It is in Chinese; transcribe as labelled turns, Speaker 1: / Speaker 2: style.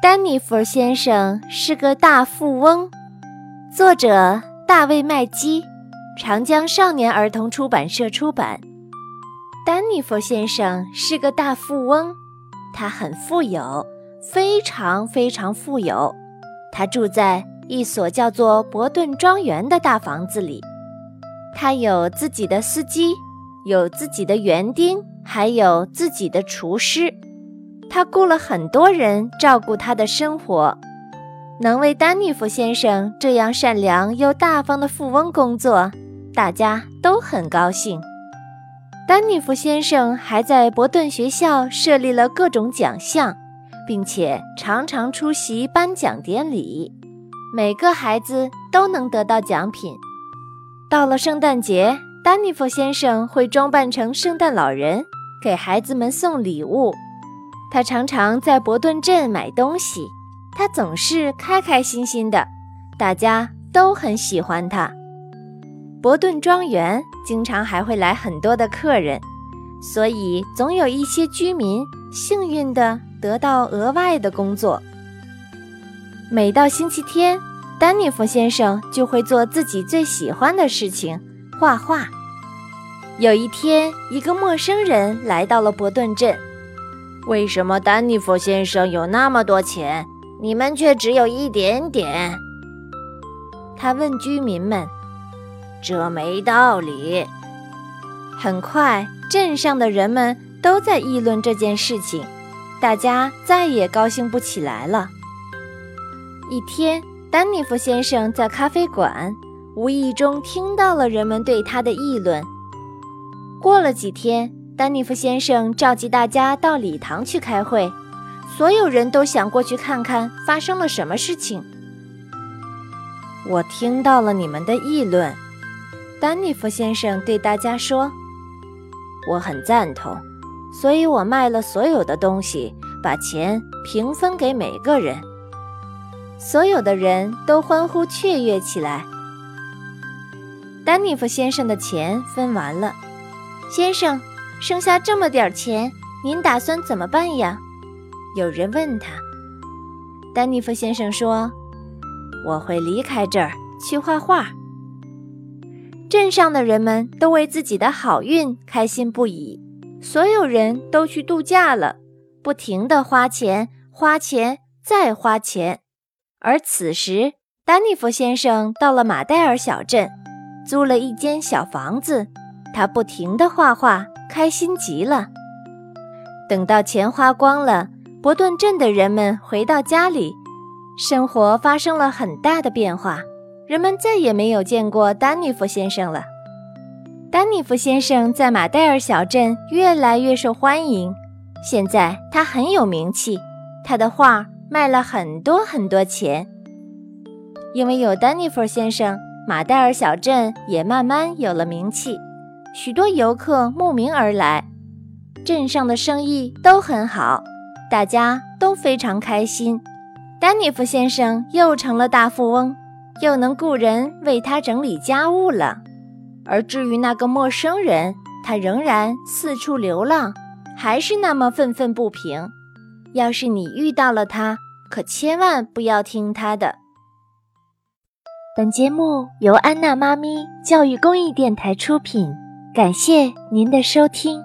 Speaker 1: 丹尼弗先生是个大富翁，作者大卫·麦基，长江少年儿童出版社出版。丹尼弗先生是个大富翁，他很富有，非常非常富有。他住在一所叫做伯顿庄园的大房子里，他有自己的司机，有自己的园丁，还有自己的厨师。他雇了很多人照顾他的生活，能为丹尼弗先生这样善良又大方的富翁工作，大家都很高兴。丹尼弗先生还在伯顿学校设立了各种奖项，并且常常出席颁奖典礼，每个孩子都能得到奖品。到了圣诞节，丹尼弗先生会装扮成圣诞老人，给孩子们送礼物。他常常在伯顿镇买东西，他总是开开心心的，大家都很喜欢他。伯顿庄园经常还会来很多的客人，所以总有一些居民幸运地得到额外的工作。每到星期天，丹尼弗先生就会做自己最喜欢的事情——画画。有一天，一个陌生人来到了伯顿镇。
Speaker 2: 为什么丹尼弗先生有那么多钱，你们却只有一点点？
Speaker 1: 他问居民们：“
Speaker 2: 这没道理。”
Speaker 1: 很快，镇上的人们都在议论这件事情，大家再也高兴不起来了。一天，丹尼弗先生在咖啡馆无意中听到了人们对他的议论。过了几天。丹尼夫先生召集大家到礼堂去开会，所有人都想过去看看发生了什么事情。我听到了你们的议论，丹尼夫先生对大家说：“我很赞同，所以我卖了所有的东西，把钱平分给每个人。”所有的人都欢呼雀跃起来。丹尼夫先生的钱分完了，先生。剩下这么点钱，您打算怎么办呀？有人问他。丹尼弗先生说：“我会离开这儿去画画。”镇上的人们都为自己的好运开心不已，所有人都去度假了，不停地花钱、花钱再花钱。而此时，丹尼弗先生到了马戴尔小镇，租了一间小房子，他不停地画画。开心极了。等到钱花光了，伯顿镇的人们回到家里，生活发生了很大的变化。人们再也没有见过丹尼弗先生了。丹尼弗先生在马戴尔小镇越来越受欢迎，现在他很有名气，他的画卖了很多很多钱。因为有丹尼弗先生，马戴尔小镇也慢慢有了名气。许多游客慕名而来，镇上的生意都很好，大家都非常开心。丹尼夫先生又成了大富翁，又能雇人为他整理家务了。而至于那个陌生人，他仍然四处流浪，还是那么愤愤不平。要是你遇到了他，可千万不要听他的。本节目由安娜妈咪教育公益电台出品。感谢您的收听。